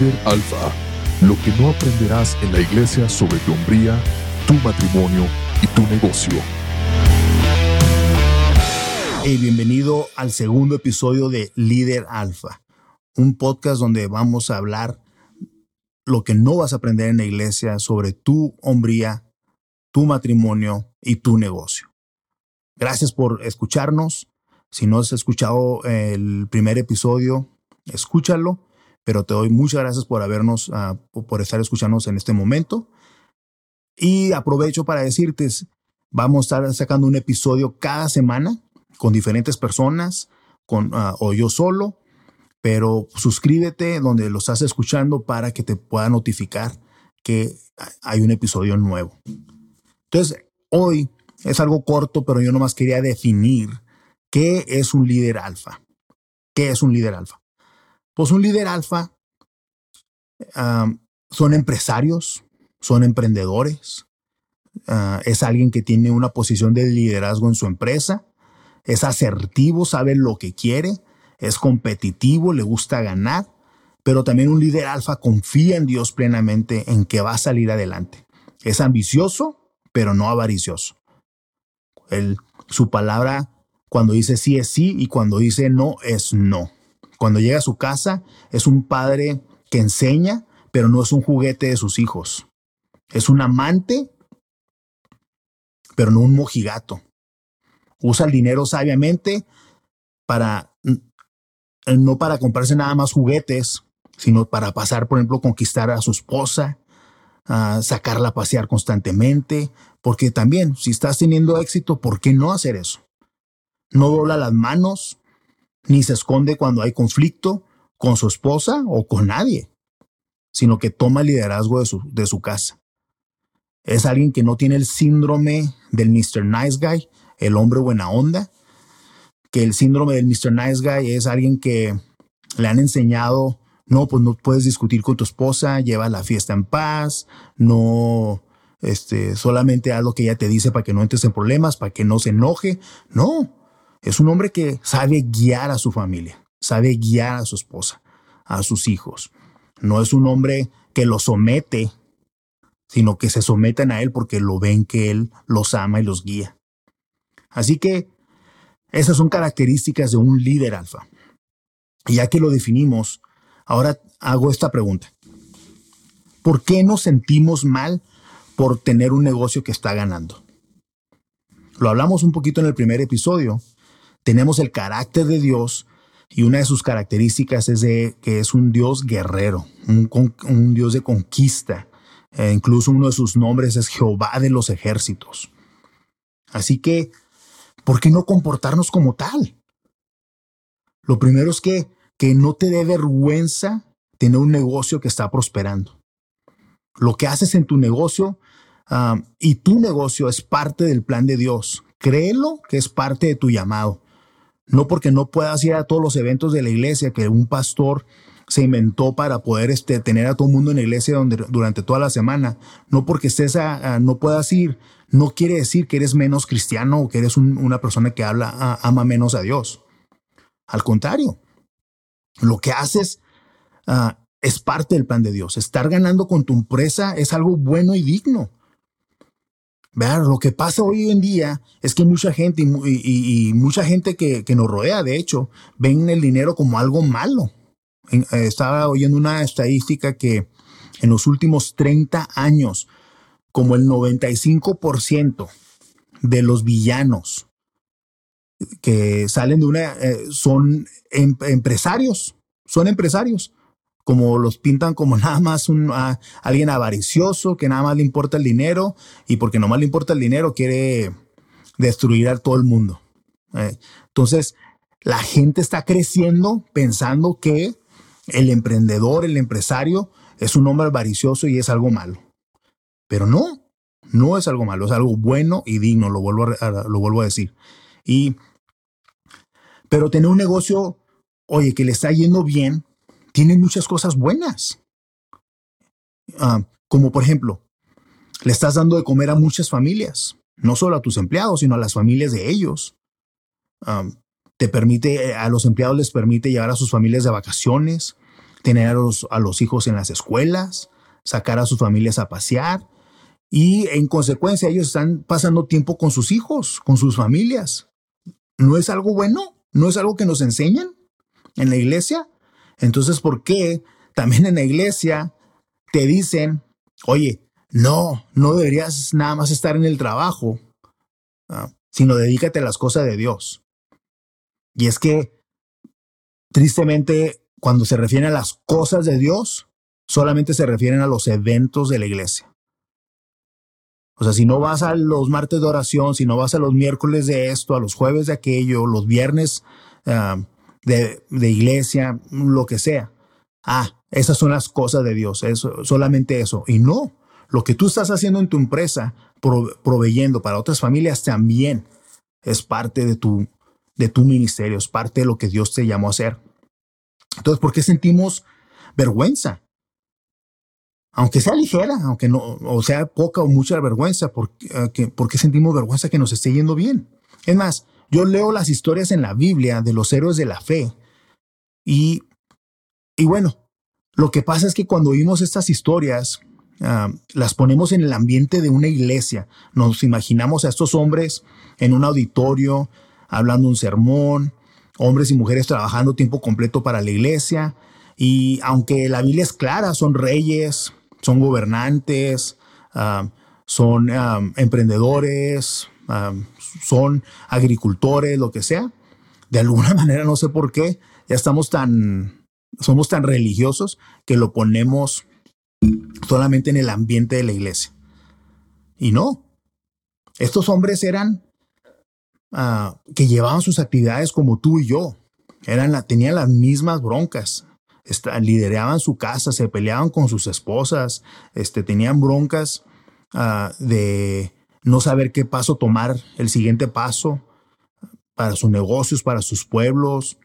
Líder Alfa, lo que no aprenderás en la iglesia sobre tu hombría, tu matrimonio y tu negocio. Bienvenido al segundo episodio de Líder Alfa, un podcast donde vamos a hablar lo que no vas a aprender en la iglesia sobre tu hombría, tu matrimonio y tu negocio. Gracias por escucharnos. Si no has escuchado el primer episodio, escúchalo, pero te doy muchas gracias por habernos, ah, por estar escuchándonos en este momento. Y aprovecho para decirte, vamos a estar sacando un episodio cada semana con diferentes personas, con, ah, o yo solo, pero suscríbete donde lo estás escuchando para que te pueda notificar que hay un episodio nuevo. Entonces, hoy es algo corto, pero yo nomás quería definir qué es un líder alfa. ¿Qué es un líder alfa? Pues un líder alfa son empresarios, son emprendedores, ah, es alguien que tiene una posición de liderazgo en su empresa, es asertivo, sabe lo que quiere, es competitivo, le gusta ganar, pero también un líder alfa confía en Dios plenamente en que va a salir adelante. Es ambicioso, pero no avaricioso. su palabra cuando dice sí es sí y cuando dice no es no. Cuando llega a su casa, es un padre que enseña, pero no es un juguete de sus hijos. Es un amante, pero no un mojigato. Usa el dinero sabiamente para, no para comprarse nada más juguetes, sino para pasar, por ejemplo, conquistar a su esposa, sacarla a pasear constantemente, porque también, si estás teniendo éxito, ¿por qué no hacer eso? No dobla las manos, ni se esconde cuando hay conflicto con su esposa o con nadie, sino que toma el liderazgo de su, de su casa. Es alguien que no tiene el síndrome del Mr. Nice Guy, el hombre buena onda, que el síndrome del Mr. Nice Guy es alguien que le han enseñado, no, pues no puedes discutir con tu esposa, lleva la fiesta en paz, no, este, solamente haz lo que ella te dice para que no entres en problemas, para que no se enoje. No, es un hombre que sabe guiar a su familia, sabe guiar a su esposa, a sus hijos. No es un hombre que los somete, sino que se someten a él porque lo ven que él los ama y los guía. Así que esas son características de un líder alfa. Y ya que lo definimos, ahora hago esta pregunta. ¿Por qué nos sentimos mal por tener un negocio que está ganando? Lo hablamos un poquito en el primer episodio, tenemos el carácter de Dios y una de sus características es de, que es un Dios guerrero, un, Dios de conquista. E incluso uno de sus nombres es Jehová de los ejércitos. Así que, ¿por qué no comportarnos como tal? Lo primero es que, que no te dé vergüenza tener un negocio que está prosperando. Lo que haces en tu negocio ah, y tu negocio es parte del plan de Dios. Créelo que es parte de tu llamado no porque no puedas ir a todos los eventos de la iglesia que un pastor se inventó para poder este, tener a todo el mundo en la iglesia donde, durante toda la semana. No porque estés a, no puedas ir, no quiere decir que eres menos cristiano o que eres una persona que habla, ama menos a Dios. Al contrario, lo que haces ah, es parte del plan de Dios. Estar ganando con tu empresa es algo bueno y digno. Vean, lo que pasa hoy en día es que mucha gente y, mucha gente que, nos rodea, de hecho, ven el dinero como algo malo. Eh, estaba oyendo una estadística que en los últimos 30 años, como el 95% de los villanos que salen de una eh, son em, empresarios, son empresarios como los pintan como nada más un, alguien avaricioso, que nada más le importa el dinero y porque no más le importa el dinero quiere destruir a todo el mundo. Eh, entonces, la gente está creciendo pensando que el emprendedor, el empresario, es un hombre avaricioso y es algo malo. Pero no, no es algo malo, es algo bueno y digno, lo vuelvo a, lo vuelvo a decir. Y, pero tener un negocio, oye, que le está yendo bien, tiene muchas cosas buenas. Ah, como por ejemplo, le estás dando de comer a muchas familias, no solo a tus empleados, sino a las familias de ellos. Ah, te permite, a los empleados les permite llevar a sus familias de vacaciones, tener a los, a los hijos en las escuelas, sacar a sus familias a pasear y en consecuencia ellos están pasando tiempo con sus hijos, con sus familias. ¿No es algo bueno? ¿No es algo que nos enseñan en la iglesia? Entonces, ¿por qué también en la iglesia te dicen, oye, no, no deberías nada más estar en el trabajo, ah, sino dedícate a las cosas de Dios? Y es que, tristemente, cuando se refieren a las cosas de Dios, solamente se refieren a los eventos de la iglesia. O sea, si no vas a los martes de oración, si no vas a los miércoles de esto, a los jueves de aquello, los viernes ah, de, iglesia, lo que sea. Ah, esas son las cosas de Dios, eso, solamente eso. Y no, lo que tú estás haciendo en tu empresa, proveyendo para otras familias también es parte de tu, de tu ministerio, es parte de lo que Dios te llamó a hacer. Entonces, ¿por qué sentimos vergüenza? Aunque sea ligera, aunque no, o sea poca o mucha vergüenza, ¿por, qué sentimos vergüenza que nos esté yendo bien? Es más, yo leo las historias en la Biblia de los héroes de la fe y, y bueno, lo que pasa es que cuando oímos estas historias, ah, las ponemos en el ambiente de una iglesia. Nos imaginamos a estos hombres en un auditorio, hablando un sermón, hombres y mujeres trabajando tiempo completo para la iglesia. Y aunque la Biblia es clara, son reyes, son gobernantes, ah, son ah, emprendedores, ah, son agricultores, lo que sea. De alguna manera, no sé por qué, ya estamos tan, somos tan religiosos que lo ponemos solamente en el ambiente de la iglesia. Y no, estos hombres eran que llevaban sus actividades como tú y yo. Eran tenían las mismas broncas. lideraban su casa, se peleaban con sus esposas, este, tenían broncas ah, de no saber qué paso tomar, el siguiente paso para sus negocios, para sus pueblos.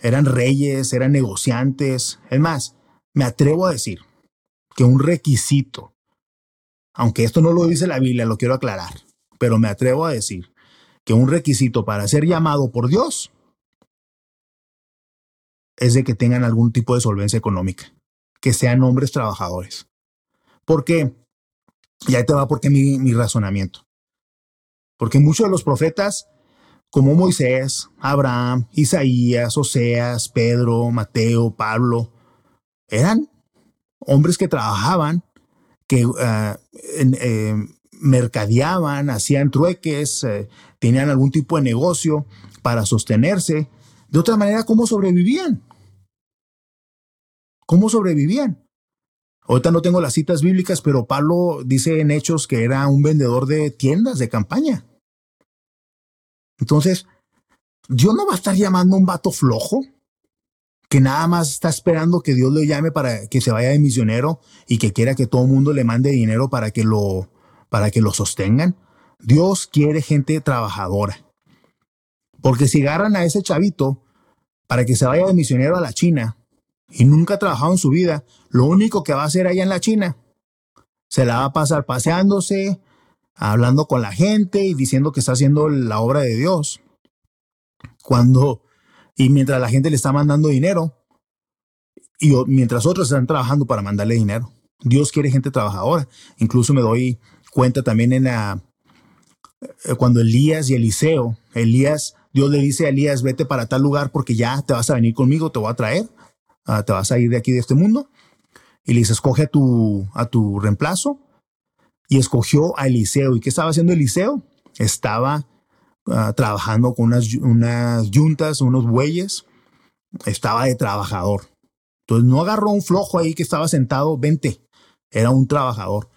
Eran reyes, eran negociantes. Es más, me atrevo a decir que un requisito, aunque esto no lo dice la Biblia, lo quiero aclarar, pero me atrevo a decir que un requisito para ser llamado por Dios es de que tengan algún tipo de solvencia económica, que sean hombres trabajadores. ¿Por qué? Y ahí te va porque mi, mi razonamiento. Porque muchos de los profetas, como Moisés, Abraham, Isaías, Oseas, Pedro, Mateo, Pablo, eran hombres que trabajaban, que uh, mercadeaban, hacían trueques, eh, tenían algún tipo de negocio para sostenerse. De otra manera, ¿cómo sobrevivían? ¿Cómo sobrevivían? Ahorita no tengo las citas bíblicas, pero Pablo dice en Hechos que era un vendedor de tiendas de campaña. Entonces, Dios no va a estar llamando a un vato flojo que nada más está esperando que Dios le llame para que se vaya de misionero y que quiera que todo el mundo le mande dinero para que lo para que lo sostengan. Dios quiere gente trabajadora. Porque si agarran a ese chavito para que se vaya de misionero a la China y nunca ha trabajado en su vida, lo único que va a hacer allá en la China, se la va a pasar paseándose, hablando con la gente y diciendo que está haciendo la obra de Dios. Cuando, y mientras la gente le está mandando dinero, y mientras otros están trabajando para mandarle dinero. Dios quiere gente trabajadora. Incluso me doy cuenta también en la, eh, cuando Elías y Eliseo, Elías, Dios le dice a Elías, vete para tal lugar porque ya te vas a venir conmigo, te voy a traer, ah, te vas a ir de aquí de este mundo. Y le dice, escoge a tu, a tu reemplazo. Y escogió a Eliseo. ¿Y qué estaba haciendo Eliseo? Estaba ah, trabajando con unas, unas yuntas, unos bueyes. Estaba de trabajador. Entonces no agarró un flojo ahí que estaba sentado, vente. Era un trabajador.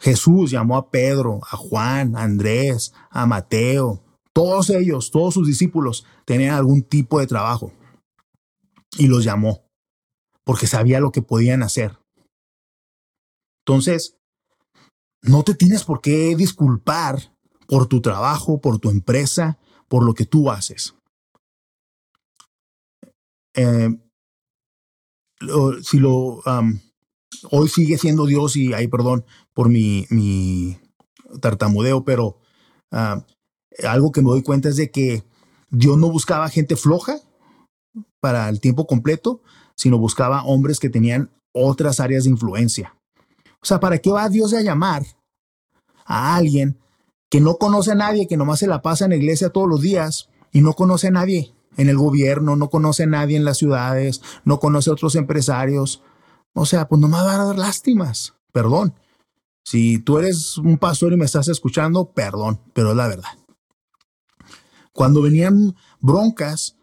Jesús llamó a Pedro, a Juan, a Andrés, a Mateo. Todos ellos, todos sus discípulos tenían algún tipo de trabajo. Y los llamó porque sabía lo que podían hacer. Entonces, no te tienes por qué disculpar por tu trabajo, por tu empresa, por lo que tú haces. Eh, si lo hoy sigue siendo Dios y ahí perdón por mi, mi tartamudeo, pero algo que me doy cuenta es de que Dios no buscaba gente floja para el tiempo completo, sino buscaba hombres que tenían otras áreas de influencia. O sea, ¿para qué va Dios a llamar a alguien que no conoce a nadie, que nomás se la pasa en la iglesia todos los días y no conoce a nadie en el gobierno, no conoce a nadie en las ciudades, no conoce a otros empresarios? O sea, pues nomás va a dar lástimas. Perdón. Si tú eres un pastor y me estás escuchando, perdón, pero es la verdad. Cuando venían broncas,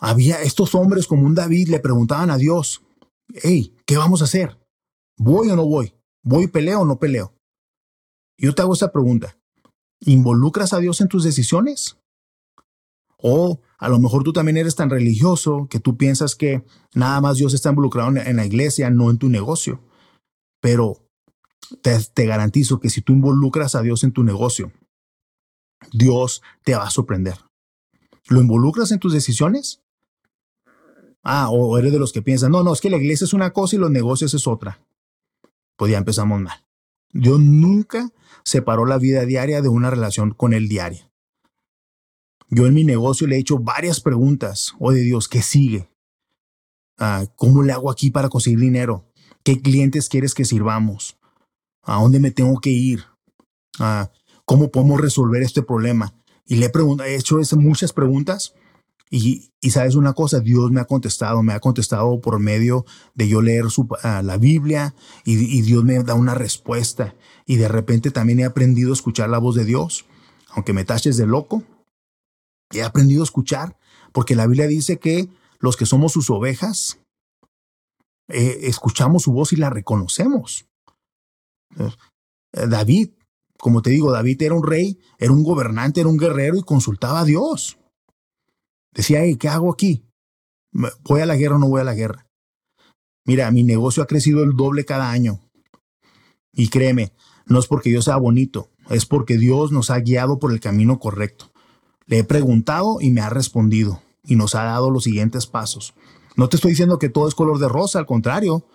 había estos hombres como un David le preguntaban a Dios, hey, ¿qué vamos a hacer? ¿Voy o no voy? ¿Voy peleo o no peleo? Yo te hago esta pregunta. ¿Involucras a Dios en tus decisiones? O a lo mejor tú también eres tan religioso que tú piensas que nada más Dios está involucrado en la iglesia, no en tu negocio. Pero te, te, garantizo que si tú involucras a Dios en tu negocio, Dios te va a sorprender. ¿Lo involucras en tus decisiones? Ah, o eres de los que piensan, no, no, es que la iglesia es una cosa y los negocios es otra. Pues ya empezamos mal. Dios nunca separó la vida diaria de una relación con el diario. Yo en mi negocio le he hecho varias preguntas. Oye Dios, ¿qué sigue? Ah, ¿Cómo le hago aquí para conseguir dinero? ¿Qué clientes quieres que sirvamos? ¿A dónde me tengo que ir? Ah, ¿Cómo podemos resolver este problema? Y le he hecho muchas preguntas y, sabes una cosa, Dios me ha contestado, me ha contestado por medio de yo leer ah, la Biblia y, Dios me da una respuesta. Y de repente también he aprendido a escuchar la voz de Dios, aunque me taches de loco. He aprendido a escuchar, porque la Biblia dice que los que somos sus ovejas, eh, escuchamos su voz y la reconocemos. Eh, David, como te digo, David era un rey, era un gobernante, era un guerrero y consultaba a Dios. Decía, ¿qué hago aquí? ¿Voy a la guerra o no voy a la guerra? Mira, mi negocio ha crecido el doble cada año. Y créeme, no es porque yo sea bonito, es porque Dios nos ha guiado por el camino correcto. Le he preguntado y me ha respondido y nos ha dado los siguientes pasos. No te estoy diciendo que todo es color de rosa, al contrario.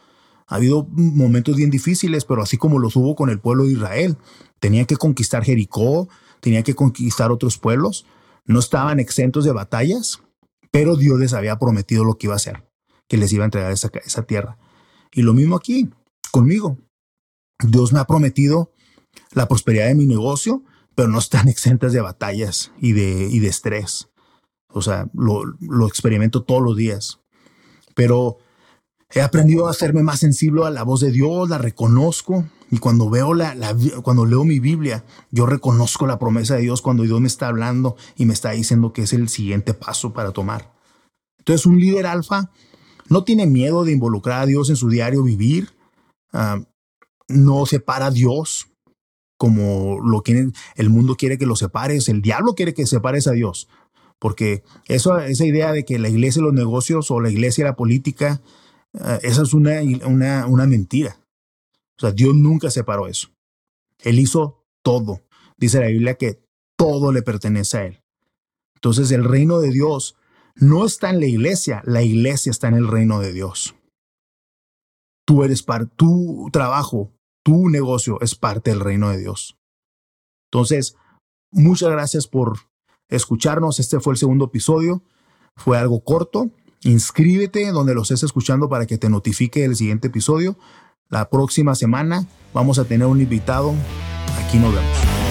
Ha habido momentos bien difíciles, pero así como los hubo con el pueblo de Israel. Tenía que conquistar Jericó, tenía que conquistar otros pueblos, no estaban exentos de batallas, pero Dios les había prometido lo que iba a hacer, que les iba a entregar esa, tierra. Y lo mismo aquí, conmigo. Dios me ha prometido la prosperidad de mi negocio, pero no están exentas de batallas y de, y de estrés. O sea, lo, lo experimento todos los días. Pero He aprendido a hacerme más sensible a la voz de Dios, la reconozco. Y cuando veo la, cuando leo mi Biblia, yo reconozco la promesa de Dios cuando Dios me está hablando y me está diciendo que es el siguiente paso para tomar. Entonces, un líder alfa no tiene miedo de involucrar a Dios en su diario vivir. Ah, no separa a Dios como lo quieren, el mundo quiere que lo separes, el diablo quiere que separes a Dios. Porque eso, esa idea de que la iglesia y los negocios o la iglesia y la política Ah, esa es una, una, una mentira. O sea, Dios nunca separó eso. Él hizo todo. Dice la Biblia que todo le pertenece a Él. Entonces el reino de Dios no está en la iglesia, la iglesia está en el reino de Dios. Tú eres parte, tu trabajo, tu negocio es parte del reino de Dios. Entonces, muchas gracias por escucharnos. Este fue el segundo episodio. Fue algo corto, Inscríbete donde lo estés escuchando para que te notifique el siguiente episodio. La próxima semana vamos a tener un invitado. Aquí nos vemos.